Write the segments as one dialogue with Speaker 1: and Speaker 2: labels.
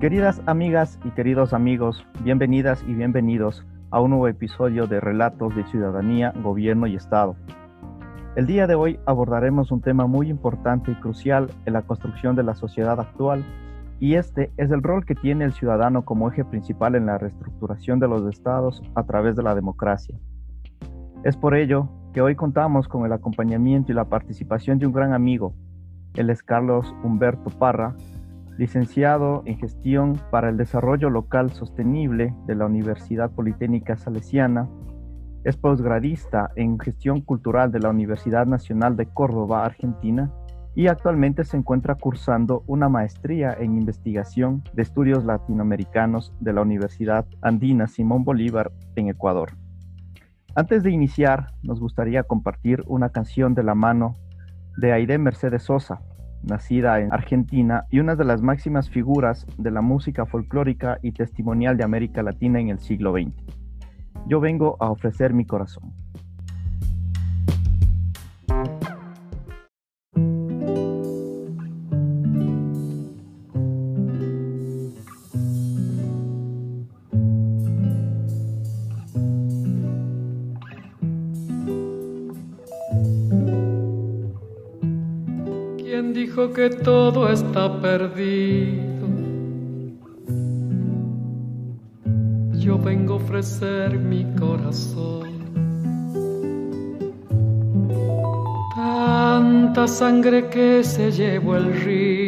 Speaker 1: Queridas amigas y queridos amigos, bienvenidas y bienvenidos a un nuevo episodio de Relatos de Ciudadanía, Gobierno y Estado. El día de hoy abordaremos un tema muy importante y crucial en la construcción de la sociedad actual y este es el rol que tiene el ciudadano como eje principal en la reestructuración de los estados a través de la democracia. Es por ello que hoy contamos con el acompañamiento y la participación de un gran amigo. Él es Carlos Humberto Parra, licenciado en Gestión para el Desarrollo Local Sostenible de la Universidad Politécnica Salesiana. Es posgradista en Gestión Cultural de la Universidad Nacional de Córdoba, Argentina, y actualmente se encuentra cursando una maestría en investigación de estudios latinoamericanos de la Universidad Andina Simón Bolívar en Ecuador. Antes de iniciar, nos gustaría compartir una canción de la mano de Aide Mercedes Sosa, nacida en Argentina y una de las máximas figuras de la música folclórica y testimonial de América Latina en el siglo XX. Yo vengo a ofrecer mi corazón.
Speaker 2: Todo está perdido. Yo vengo a ofrecer mi corazón. Tanta sangre que se llevó el río.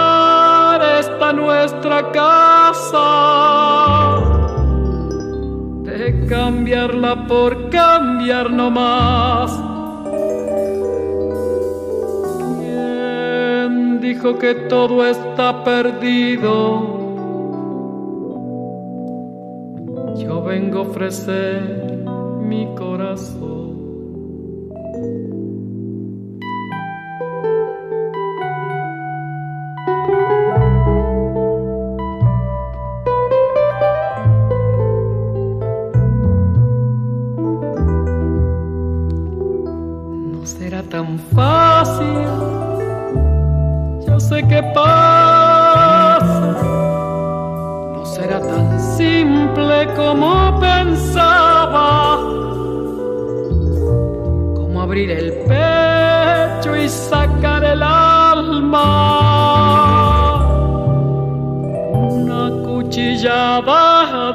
Speaker 2: nuestra casa, de cambiarla por cambiar no más. ¿Quién dijo que todo está perdido? Yo vengo a ofrecer mi corazón.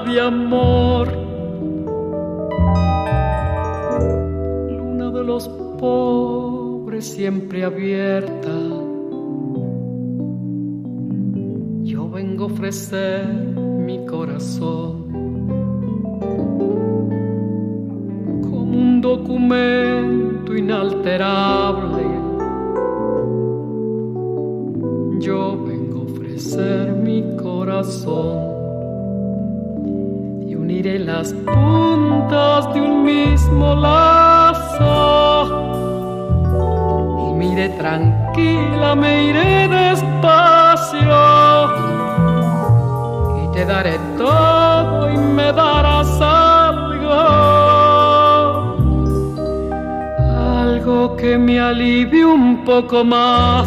Speaker 2: De amor. Luna de los pobres siempre abierta. Yo vengo a ofrecer mi corazón como un documento inalterable. Yo vengo a ofrecer mi corazón uniré las puntas de un mismo lazo. Y mire tranquila, me iré despacio y te daré todo y me darás algo. Algo que me alivie un poco más.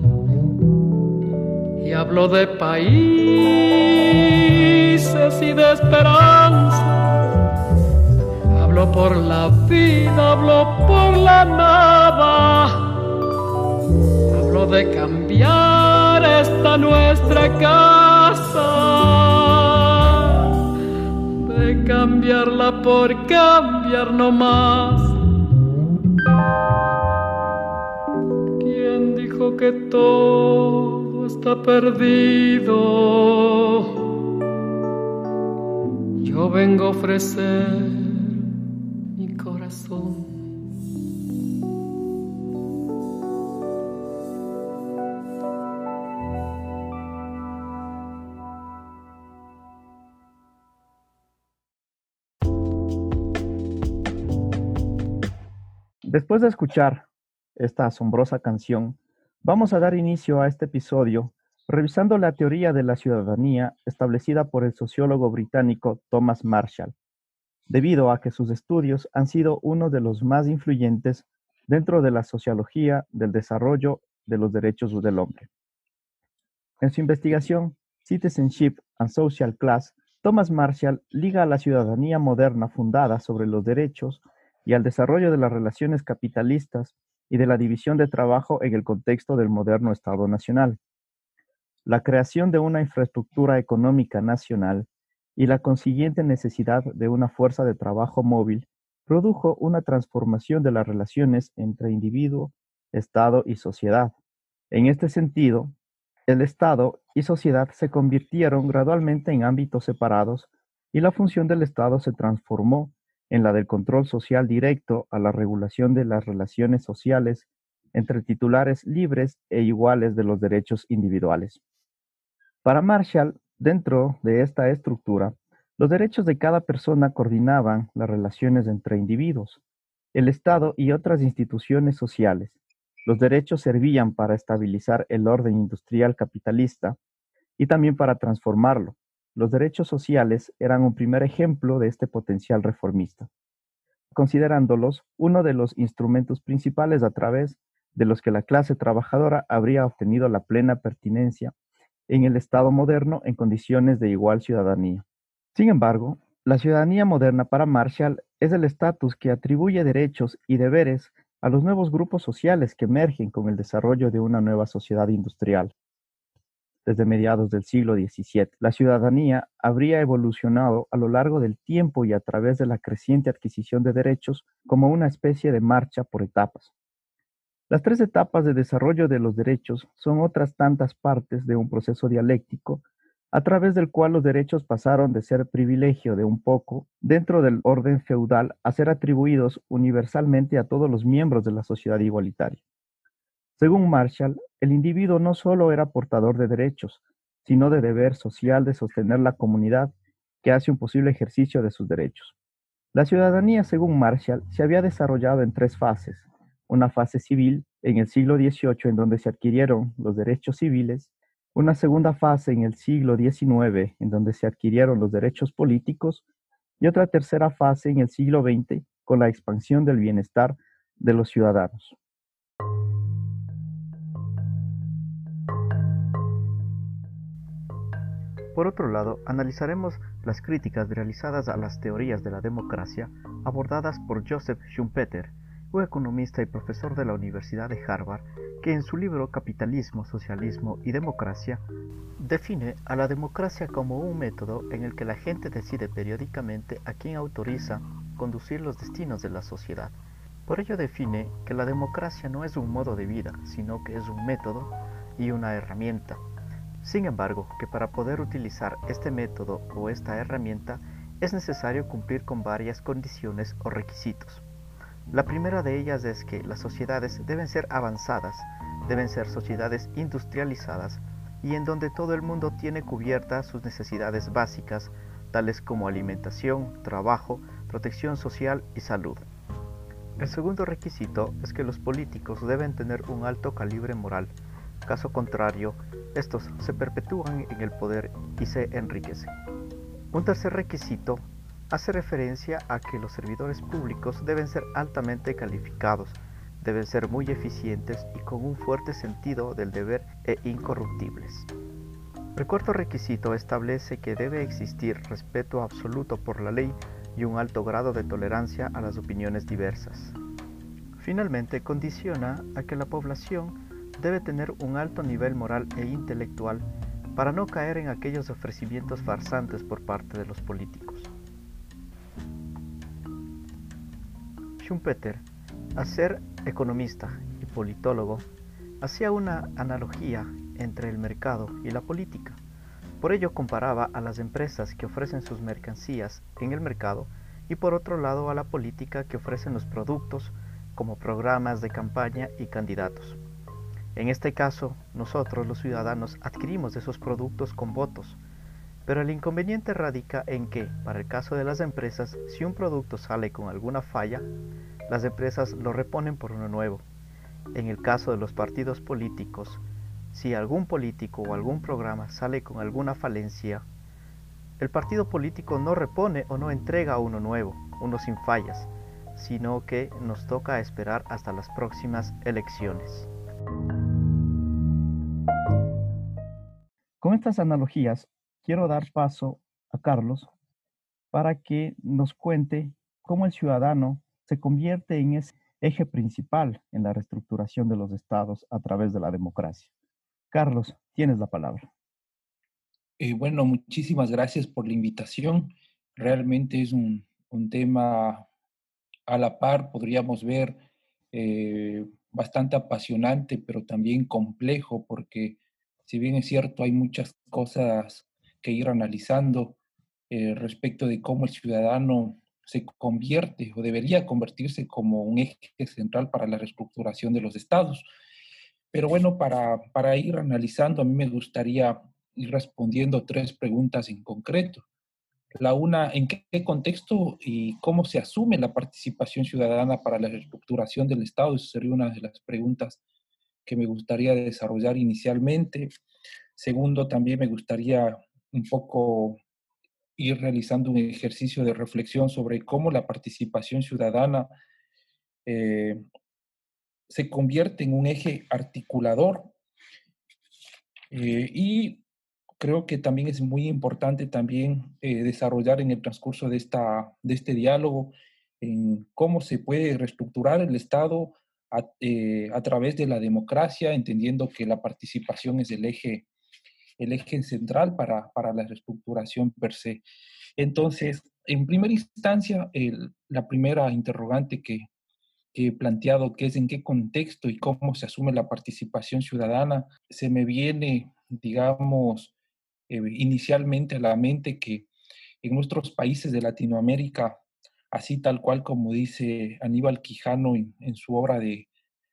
Speaker 2: Y hablo de países y de esperanza. Hablo por la vida, hablo por la nada. Hablo de cambiar esta nuestra casa. De cambiarla por cambiar no más. ¿Quién dijo que todo está perdido? Yo vengo a ofrecer mi corazón.
Speaker 1: Después de escuchar esta asombrosa canción, vamos a dar inicio a este episodio revisando la teoría de la ciudadanía establecida por el sociólogo británico Thomas Marshall, debido a que sus estudios han sido uno de los más influyentes dentro de la sociología del desarrollo de los derechos del hombre. En su investigación Citizenship and Social Class, Thomas Marshall liga a la ciudadanía moderna fundada sobre los derechos y al desarrollo de las relaciones capitalistas y de la división de trabajo en el contexto del moderno Estado Nacional. La creación de una infraestructura económica nacional y la consiguiente necesidad de una fuerza de trabajo móvil produjo una transformación de las relaciones entre individuo, Estado y sociedad. En este sentido, el Estado y sociedad se convirtieron gradualmente en ámbitos separados y la función del Estado se transformó en la del control social directo a la regulación de las relaciones sociales entre titulares libres e iguales de los derechos individuales. Para Marshall, dentro de esta estructura, los derechos de cada persona coordinaban las relaciones entre individuos, el Estado y otras instituciones sociales. Los derechos servían para estabilizar el orden industrial capitalista y también para transformarlo, los derechos sociales eran un primer ejemplo de este potencial reformista, considerándolos uno de los instrumentos principales a través de los que la clase trabajadora habría obtenido la plena pertinencia en el Estado moderno en condiciones de igual ciudadanía. Sin embargo, la ciudadanía moderna para Marshall es el estatus que atribuye derechos y deberes a los nuevos grupos sociales que emergen con el desarrollo de una nueva sociedad industrial desde mediados del siglo XVII. La ciudadanía habría evolucionado a lo largo del tiempo y a través de la creciente adquisición de derechos como una especie de marcha por etapas. Las tres etapas de desarrollo de los derechos son otras tantas partes de un proceso dialéctico a través del cual los derechos pasaron de ser privilegio de un poco dentro del orden feudal a ser atribuidos universalmente a todos los miembros de la sociedad igualitaria. Según Marshall, el individuo no solo era portador de derechos, sino de deber social de sostener la comunidad que hace un posible ejercicio de sus derechos. La ciudadanía, según Marshall, se había desarrollado en tres fases. Una fase civil en el siglo XVIII en donde se adquirieron los derechos civiles, una segunda fase en el siglo XIX en donde se adquirieron los derechos políticos y otra tercera fase en el siglo XX con la expansión del bienestar de los ciudadanos. Por otro lado, analizaremos las críticas realizadas a las teorías de la democracia abordadas por Joseph Schumpeter, un economista y profesor de la Universidad de Harvard, que en su libro Capitalismo, Socialismo y Democracia define a la democracia como un método en el que la gente decide periódicamente a quién autoriza conducir los destinos de la sociedad. Por ello define que la democracia no es un modo de vida, sino que es un método y una herramienta sin embargo, que para poder utilizar este método o esta herramienta es necesario cumplir con varias condiciones o requisitos. La primera de ellas es que las sociedades deben ser avanzadas, deben ser sociedades industrializadas y en donde todo el mundo tiene cubiertas sus necesidades básicas, tales como alimentación, trabajo, protección social y salud. El segundo requisito es que los políticos deben tener un alto calibre moral, Caso contrario, estos se perpetúan en el poder y se enriquecen. Un tercer requisito hace referencia a que los servidores públicos deben ser altamente calificados, deben ser muy eficientes y con un fuerte sentido del deber e incorruptibles. El cuarto requisito establece que debe existir respeto absoluto por la ley y un alto grado de tolerancia a las opiniones diversas. Finalmente, condiciona a que la población debe tener un alto nivel moral e intelectual para no caer en aquellos ofrecimientos farsantes por parte de los políticos. Schumpeter, al ser economista y politólogo, hacía una analogía entre el mercado y la política. Por ello comparaba a las empresas que ofrecen sus mercancías en el mercado y por otro lado a la política que ofrecen los productos como programas de campaña y candidatos. En este caso, nosotros los ciudadanos adquirimos esos productos con votos, pero el inconveniente radica en que, para el caso de las empresas, si un producto sale con alguna falla, las empresas lo reponen por uno nuevo. En el caso de los partidos políticos, si algún político o algún programa sale con alguna falencia, el partido político no repone o no entrega uno nuevo, uno sin fallas, sino que nos toca esperar hasta las próximas elecciones. Con estas analogías, quiero dar paso a Carlos para que nos cuente cómo el ciudadano se convierte en ese eje principal en la reestructuración de los estados a través de la democracia. Carlos, tienes la palabra.
Speaker 3: Eh, bueno, muchísimas gracias por la invitación. Realmente es un, tema a la par, podríamos ver, eh, bastante apasionante, pero también complejo, porque si bien es cierto, hay muchas cosas que ir analizando eh, respecto de cómo el ciudadano se convierte o debería convertirse como un eje central para la reestructuración de los estados. Pero bueno, para, para ir analizando, a mí me gustaría ir respondiendo tres preguntas en concreto. La una, ¿en qué contexto y cómo se asume la participación ciudadana para la reestructuración del Estado? Esa sería una de las preguntas que me gustaría desarrollar inicialmente. Segundo, también me gustaría un poco ir realizando un ejercicio de reflexión sobre cómo la participación ciudadana eh, se convierte en un eje articulador. Eh, y creo que también es muy importante también eh, desarrollar en el transcurso de, esta, de este diálogo en cómo se puede reestructurar el Estado eh, a, través de la democracia, entendiendo que la participación es el eje, el eje central para, para la reestructuración per se. Entonces, en primera instancia, la primera interrogante que, que he planteado, que es en qué contexto y cómo se asume la participación ciudadana, se me viene, digamos, eh, inicialmente a la mente que en nuestros países de Latinoamérica así tal cual como dice Aníbal Quijano en, su obra de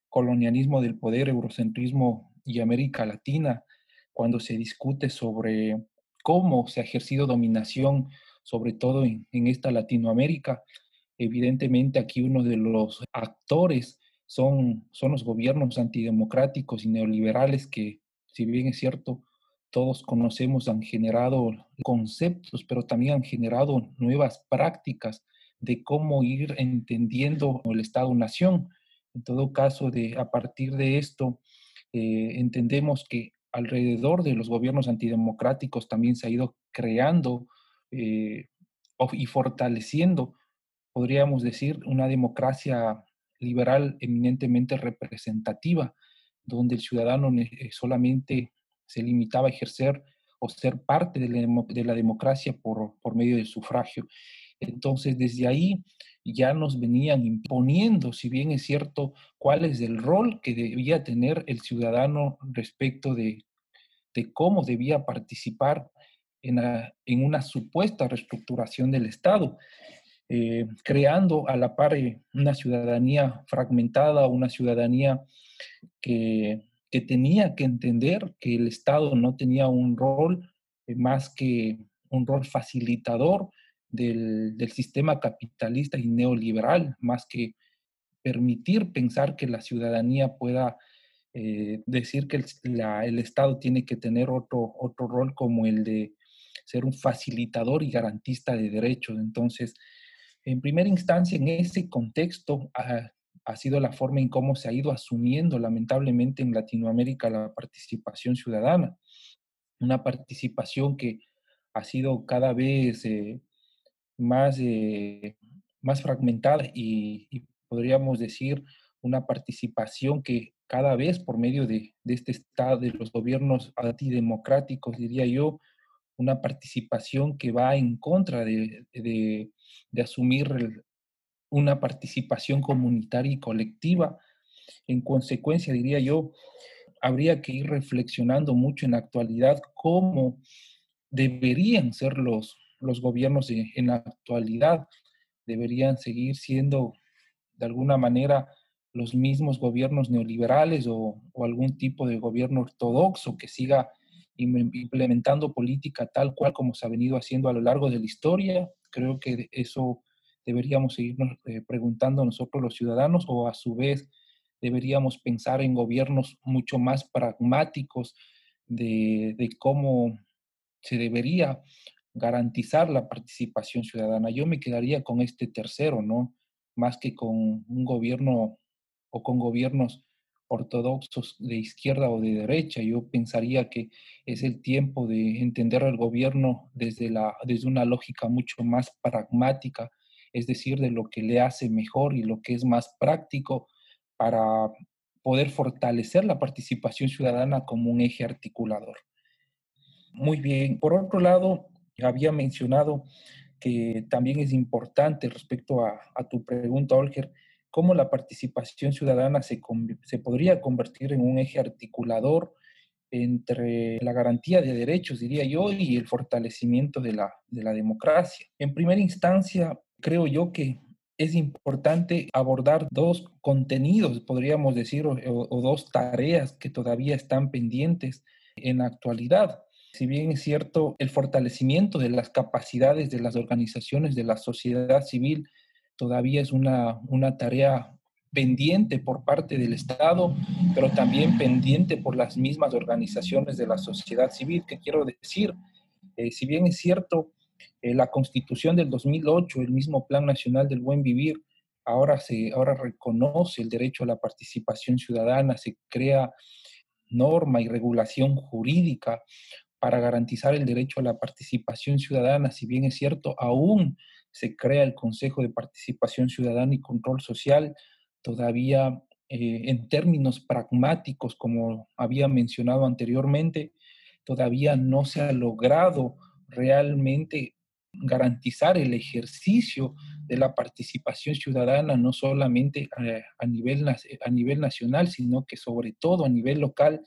Speaker 3: Colonialismo del Poder, Eurocentrismo y América Latina, cuando se discute sobre cómo se ha ejercido dominación, sobre todo en, esta Latinoamérica. Evidentemente aquí uno de los actores son, son los gobiernos antidemocráticos y neoliberales que, si bien es cierto, todos conocemos han generado conceptos, pero también han generado nuevas prácticas de cómo ir entendiendo el Estado-Nación. En todo caso, de, a partir de esto, eh, entendemos que alrededor de los gobiernos antidemocráticos también se ha ido creando eh, y fortaleciendo, podríamos decir, una democracia liberal eminentemente representativa, donde el ciudadano eh, solamente se limitaba a ejercer o ser parte de la, democracia por, por medio del sufragio. Entonces, desde ahí ya nos venían imponiendo, si bien es cierto, cuál es el rol que debía tener el ciudadano respecto de, cómo debía participar en, en, una supuesta reestructuración del Estado, eh, creando a la par eh, una ciudadanía fragmentada, una ciudadanía que, tenía que entender que el Estado no tenía un rol eh, más que un rol facilitador, del, sistema capitalista y neoliberal, más que permitir pensar que la ciudadanía pueda eh, decir que el, Estado tiene que tener otro, otro rol como el de ser un facilitador y garantista de derechos. Entonces, en primera instancia, en ese contexto, ha, ha sido la forma en cómo se ha ido asumiendo lamentablemente en Latinoamérica la participación ciudadana. Una participación que ha sido cada vez eh, más, eh, más fragmentada y, podríamos decir una participación que cada vez por medio de, este estado, de los gobiernos antidemocráticos, diría yo, una participación que va en contra de, de, asumir una participación comunitaria y colectiva. En consecuencia, diría yo, habría que ir reflexionando mucho en la actualidad cómo deberían ser los, los gobiernos en la actualidad deberían seguir siendo de alguna manera los mismos gobiernos neoliberales o, algún tipo de gobierno ortodoxo que siga implementando política tal cual como se ha venido haciendo a lo largo de la historia. Creo que eso deberíamos seguirnos eh, preguntando nosotros los ciudadanos o a su vez deberíamos pensar en gobiernos mucho más pragmáticos de, de cómo se debería garantizar la participación ciudadana. Yo me quedaría con este tercero, ¿no? Más que con un gobierno o con gobiernos ortodoxos de izquierda o de derecha. Yo pensaría que es el tiempo de entender el gobierno desde, la, desde una lógica mucho más pragmática, es decir, de lo que le hace mejor y lo que es más práctico para poder fortalecer la participación ciudadana como un eje articulador. Muy bien. Por otro lado, había mencionado que también es importante respecto a, tu pregunta, Olger, cómo la participación ciudadana se, se, podría convertir en un eje articulador entre la garantía de derechos, diría yo, y el fortalecimiento de la, de la democracia. En primera instancia, creo yo que es importante abordar dos contenidos, podríamos decir, o dos tareas que todavía están pendientes en la actualidad. Si bien es cierto, el fortalecimiento de las capacidades de las organizaciones de la sociedad civil todavía es una, una tarea pendiente por parte del Estado, pero también pendiente por las mismas organizaciones de la sociedad civil, que quiero decir, eh, si bien es cierto, eh, la constitución del 2008, el mismo Plan Nacional del Buen Vivir, ahora, se, ahora reconoce el derecho a la participación ciudadana, se crea norma y regulación jurídica para garantizar el derecho a la participación ciudadana, si bien es cierto, aún se crea el Consejo de Participación Ciudadana y Control Social, todavía eh, en términos pragmáticos, como había mencionado anteriormente, todavía no se ha logrado realmente garantizar el ejercicio de la participación ciudadana, no solamente eh, a, nivel, a nivel nacional, sino que sobre todo a nivel local,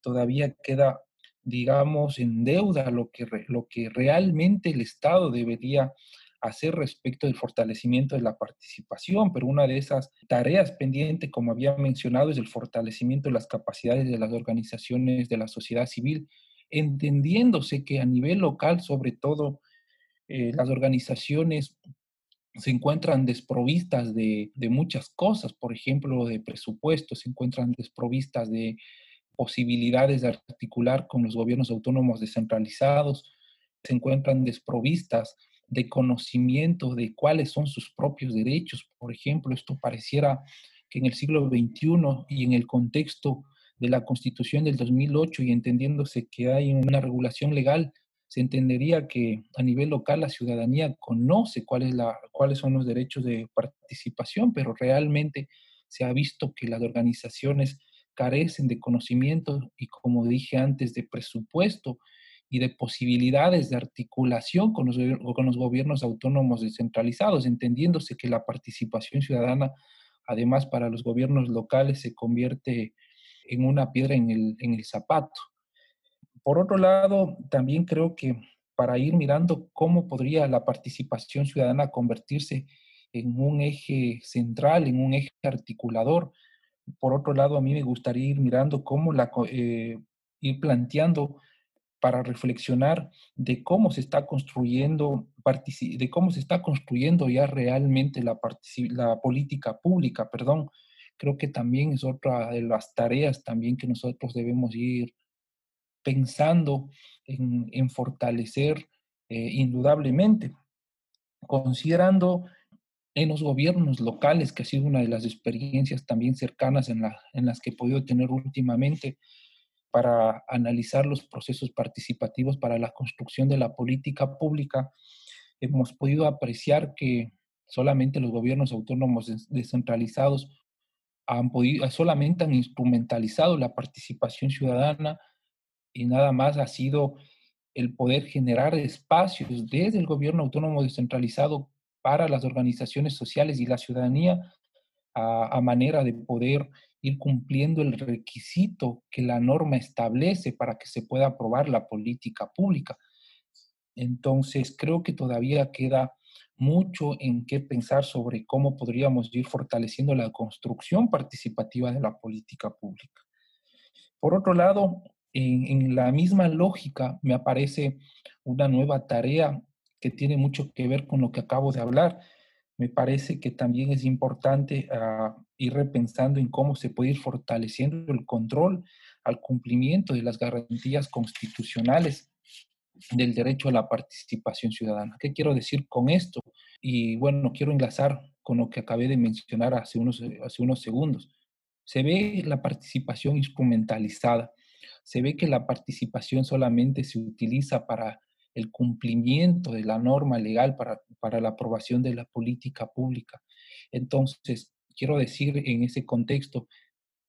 Speaker 3: todavía queda digamos, en deuda lo que, lo que realmente el Estado debería hacer respecto del fortalecimiento de la participación, pero una de esas tareas pendientes, como había mencionado, es el fortalecimiento de las capacidades de las organizaciones de la sociedad civil, entendiéndose que a nivel local, sobre todo, eh, las organizaciones se encuentran desprovistas de, de, muchas cosas, por ejemplo, de presupuestos, se encuentran desprovistas de posibilidades de articular con los gobiernos autónomos descentralizados, se encuentran desprovistas de conocimiento de cuáles son sus propios derechos. Por ejemplo, esto pareciera que en el siglo XXI y en el contexto de la Constitución del 2008 y entendiéndose que hay una regulación legal, se entendería que a nivel local la ciudadanía conoce cuál la, cuáles son los derechos de participación, pero realmente se ha visto que las organizaciones carecen de conocimiento y, como dije antes, de presupuesto y de posibilidades de articulación con los, con los gobiernos autónomos descentralizados, entendiéndose que la participación ciudadana, además para los gobiernos locales, se convierte en una piedra en el, en el zapato. Por otro lado, también creo que para ir mirando cómo podría la participación ciudadana convertirse en un eje central, en un eje articulador. Por otro lado, a mí me gustaría ir mirando cómo la, eh, ir planteando para reflexionar de cómo se está construyendo, de cómo se está construyendo ya realmente la, la política pública, perdón, creo que también es otra de las tareas también que nosotros debemos ir pensando en, fortalecer eh, indudablemente, considerando en los gobiernos locales, que ha sido una de las experiencias también cercanas en, en las que he podido tener últimamente para analizar los procesos participativos para la construcción de la política pública, hemos podido apreciar que solamente los gobiernos autónomos descentralizados han podido, solamente han instrumentalizado la participación ciudadana y nada más ha sido el poder generar espacios desde el gobierno autónomo descentralizado para las organizaciones sociales y la ciudadanía a, a, manera de poder ir cumpliendo el requisito que la norma establece para que se pueda aprobar la política pública. Entonces, creo que todavía queda mucho en qué pensar sobre cómo podríamos ir fortaleciendo la construcción participativa de la política pública. Por otro lado, en, la misma lógica me aparece una nueva tarea que tiene mucho que ver con lo que acabo de hablar. Me parece que también es importante ah, ir repensando en cómo se puede ir fortaleciendo el control al cumplimiento de las garantías constitucionales del derecho a la participación ciudadana. ¿Qué quiero decir con esto? Y bueno, quiero enlazar con lo que acabé de mencionar hace unos, hace unos segundos. Se ve la participación instrumentalizada, se ve que la participación solamente se utiliza para el cumplimiento de la norma legal, para, para la aprobación de la política pública. Entonces, quiero decir en ese contexto,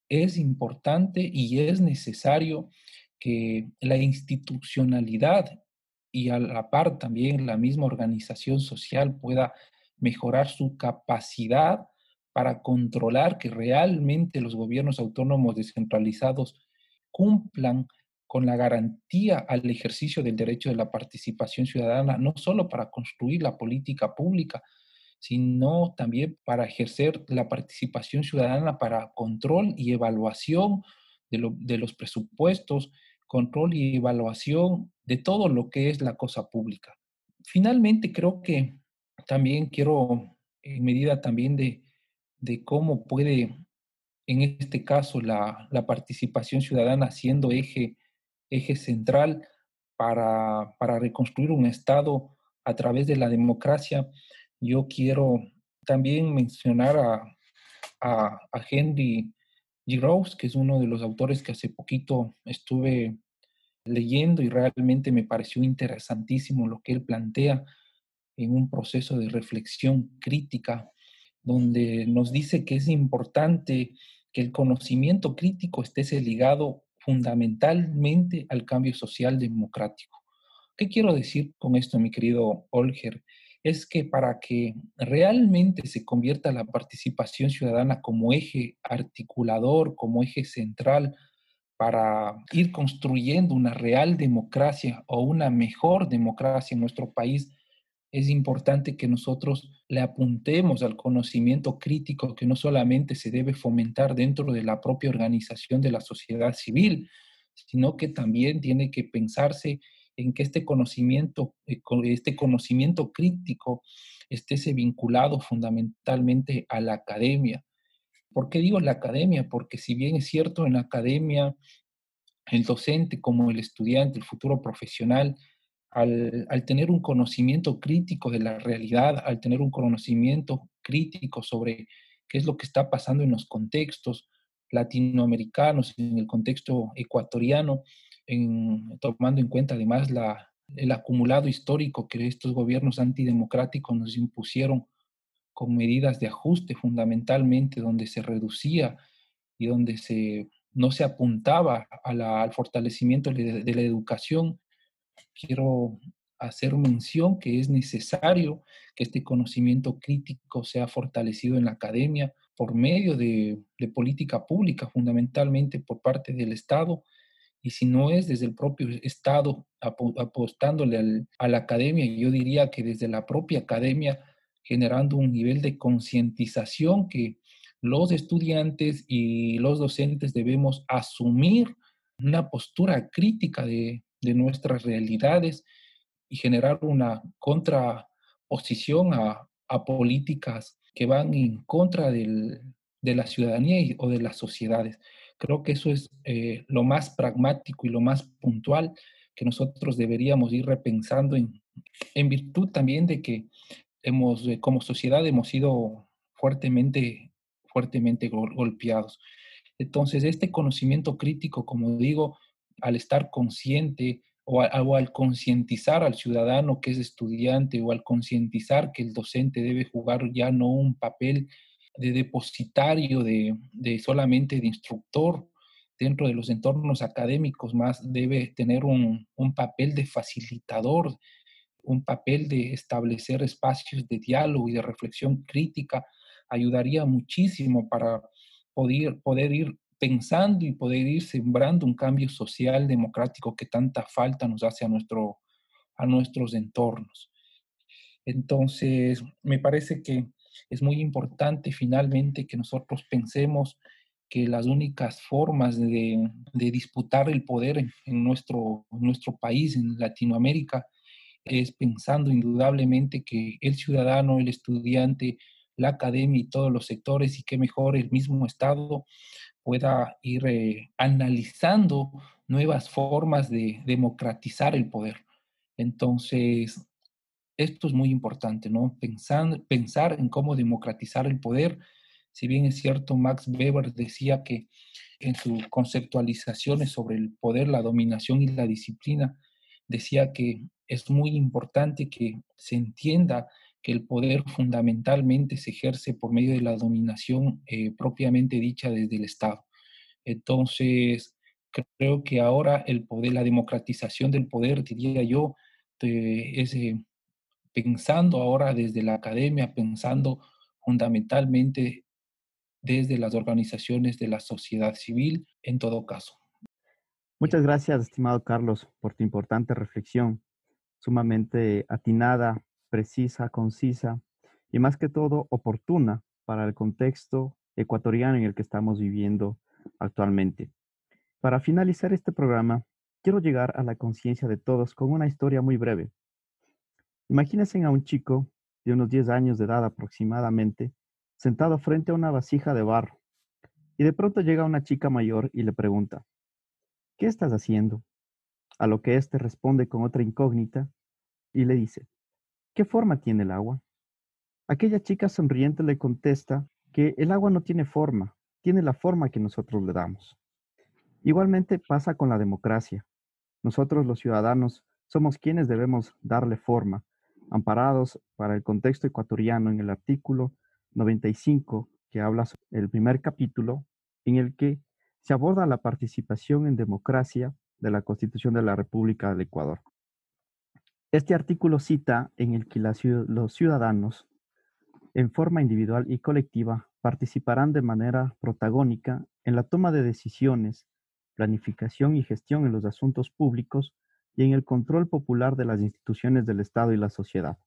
Speaker 3: es importante y es necesario que la institucionalidad y a la par también la misma organización social pueda mejorar su capacidad para controlar que realmente los gobiernos autónomos descentralizados cumplan con la garantía al ejercicio del derecho de la participación ciudadana, no solo para construir la política pública, sino también para ejercer la participación ciudadana para control y evaluación de, de los presupuestos, control y evaluación de todo lo que es la cosa pública. Finalmente, creo que también quiero, en medida también de, de cómo puede, en este caso, la, la, participación ciudadana siendo eje, eje central para, para reconstruir un Estado a través de la democracia, yo quiero también mencionar a, a, a Henry Giroux, que es uno de los autores que hace poquito estuve leyendo y realmente me pareció interesantísimo lo que él plantea en un proceso de reflexión crítica, donde nos dice que es importante que el conocimiento crítico esté ligado fundamentalmente al cambio social democrático. ¿Qué quiero decir con esto, mi querido Olger? Es que para que realmente se convierta la participación ciudadana como eje articulador, como eje central para ir construyendo una real democracia o una mejor democracia en nuestro país, es importante que nosotros le apuntemos al conocimiento crítico que no solamente se debe fomentar dentro de la propia organización de la sociedad civil, sino que también tiene que pensarse en que este conocimiento, eh, este conocimiento crítico esté vinculado fundamentalmente a la academia, ¿Por qué digo la academia? Porque si bien es cierto, en la academia el docente como el estudiante, el futuro profesional, al, tener un conocimiento crítico de la realidad, al tener un conocimiento crítico sobre qué es lo que está pasando en los contextos latinoamericanos, en el contexto ecuatoriano, en, tomando en cuenta además el acumulado histórico que estos gobiernos antidemocráticos nos impusieron con medidas de ajuste fundamentalmente, donde se reducía y donde se, no se apuntaba al fortalecimiento de, la educación. Quiero hacer mención que es necesario que este conocimiento crítico sea fortalecido en la academia por medio de política pública, fundamentalmente por parte del Estado, y si no es desde el propio Estado apostándole a la academia, yo diría que desde la propia academia, generando un nivel de concientización que los estudiantes y los docentes debemos asumir una postura crítica de, de nuestras realidades y generar una contraposición a, a políticas que van en contra del, de la ciudadanía o de las sociedades. Creo que eso es eh, lo más pragmático y lo más puntual que nosotros deberíamos ir repensando en, en virtud también de que hemos, eh, como sociedad hemos sido fuertemente, fuertemente golpeados. Entonces, este conocimiento crítico, como digo, al estar consciente o, al concientizar al ciudadano que es estudiante o al concientizar que el docente debe jugar ya no un papel de depositario, de, de, solamente de instructor dentro de los entornos académicos, más debe tener un, un papel de facilitador, un papel de establecer espacios de diálogo y de reflexión crítica, ayudaría muchísimo para poder, poder ir pensando y poder ir sembrando un cambio social democrático que tanta falta nos hace a, nuestro, a nuestros entornos. Entonces, me parece que es muy importante finalmente que nosotros pensemos que las únicas formas de, disputar el poder en, en nuestro, nuestro país, en Latinoamérica, es pensando indudablemente que el ciudadano, el estudiante, la academia y todos los sectores, y que mejor el mismo Estado pueda ir eh, analizando nuevas formas de democratizar el poder. Entonces, esto es muy importante, ¿no? Pensar, pensar en cómo democratizar el poder. Si bien es cierto, Max Weber decía que en sus conceptualizaciones sobre el poder, la dominación y la disciplina, decía que es muy importante que se entienda que el poder fundamentalmente se ejerce por medio de la dominación eh, propiamente dicha desde el Estado. Entonces, creo que ahora el poder, la democratización del poder, diría yo, es eh, pensando ahora desde la academia, pensando fundamentalmente desde las organizaciones de la sociedad civil en todo caso.
Speaker 1: Muchas gracias, estimado Carlos, por tu importante reflexión, sumamente atinada, precisa, concisa y más que todo oportuna para el contexto ecuatoriano en el que estamos viviendo actualmente. Para finalizar este programa, quiero llegar a la conciencia de todos con una historia muy breve Imagínense a un chico de unos 10 años de edad aproximadamente, sentado frente a una vasija de barro, y de pronto llega una chica mayor y le pregunta, ¿qué estás haciendo? A lo que éste responde con otra incógnita y le dice, ¿qué forma tiene el agua? Aquella chica sonriente le contesta que el agua no tiene forma, tiene la forma que nosotros le damos. Igualmente pasa con la democracia. Nosotros los ciudadanos somos quienes debemos darle forma amparados para el contexto ecuatoriano en el artículo 95 que habla el primer capítulo en el que se aborda la participación en democracia de la Constitución de la República del Ecuador. Este artículo cita en el que los ciudadanos, en forma individual y colectiva, participarán de manera protagónica en la toma de decisiones, planificación y gestión en los asuntos públicos y en el control popular de las instituciones del Estado y la sociedad.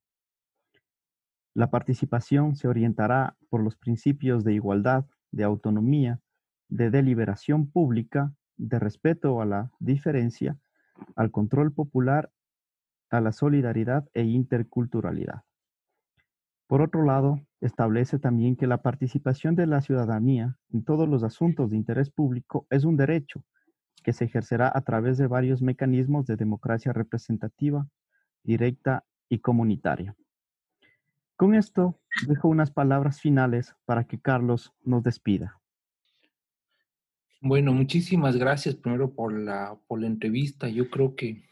Speaker 1: La participación se orientará por los principios de igualdad, de autonomía, de deliberación pública, de respeto a la diferencia, al control popular, a la solidaridad e interculturalidad. Por otro lado, establece también que la participación de la ciudadanía en todos los asuntos de interés público es un derecho que se ejercerá a través de varios mecanismos de democracia representativa, directa y comunitaria. Con esto, dejo unas palabras finales para que Carlos nos despida.
Speaker 3: Bueno, muchísimas gracias primero por la, por la entrevista. Yo creo que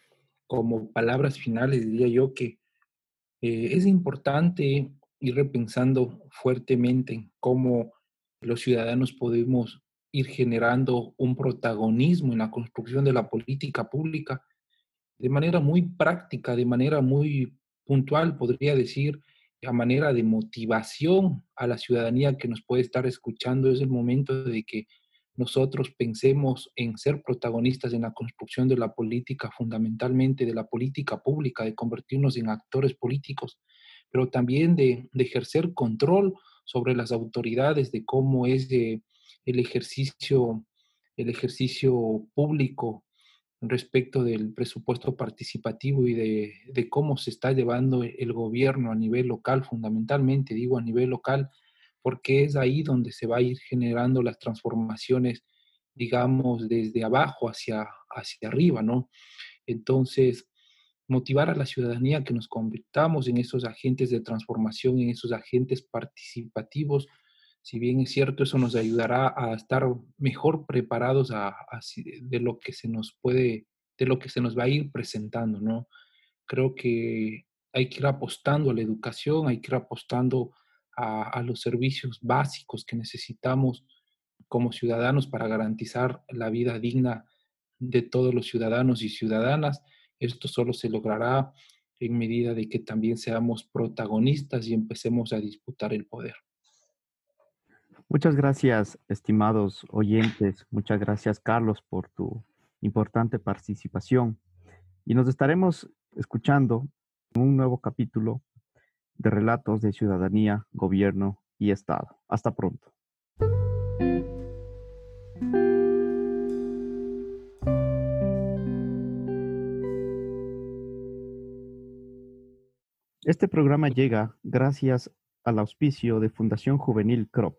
Speaker 3: como palabras finales diría yo que eh, es importante ir repensando fuertemente en cómo los ciudadanos podemos ir generando un protagonismo en la construcción de la política pública de manera muy práctica, de manera muy puntual, podría decir, a manera de motivación a la ciudadanía que nos puede estar escuchando. Es el momento de que nosotros pensemos en ser protagonistas en la construcción de la política, fundamentalmente de la política pública, de convertirnos en actores políticos, pero también de, ejercer control sobre las autoridades, de cómo es el ejercicio, el ejercicio público respecto del presupuesto participativo y de, de, cómo se está llevando el gobierno a nivel local, fundamentalmente digo a nivel local, porque es ahí donde se va a ir generando las transformaciones, digamos, desde abajo hacia, hacia arriba, ¿no? Entonces, motivar a la ciudadanía que nos convirtamos en esos agentes de transformación, en esos agentes participativos, si bien es cierto, eso nos ayudará a estar mejor preparados a, de lo que se nos puede, de lo que se nos va a ir presentando, ¿no? Creo que hay que ir apostando a la educación, hay que ir apostando a, los servicios básicos que necesitamos como ciudadanos para garantizar la vida digna de todos los ciudadanos y ciudadanas. Esto solo se logrará en medida de que también seamos protagonistas y empecemos a disputar el poder.
Speaker 1: Muchas gracias, estimados oyentes. Muchas gracias, Carlos, por tu importante participación. Y nos estaremos escuchando en un nuevo capítulo de relatos de ciudadanía, gobierno y Estado. Hasta pronto. Este programa llega gracias al auspicio de Fundación Juvenil CROP.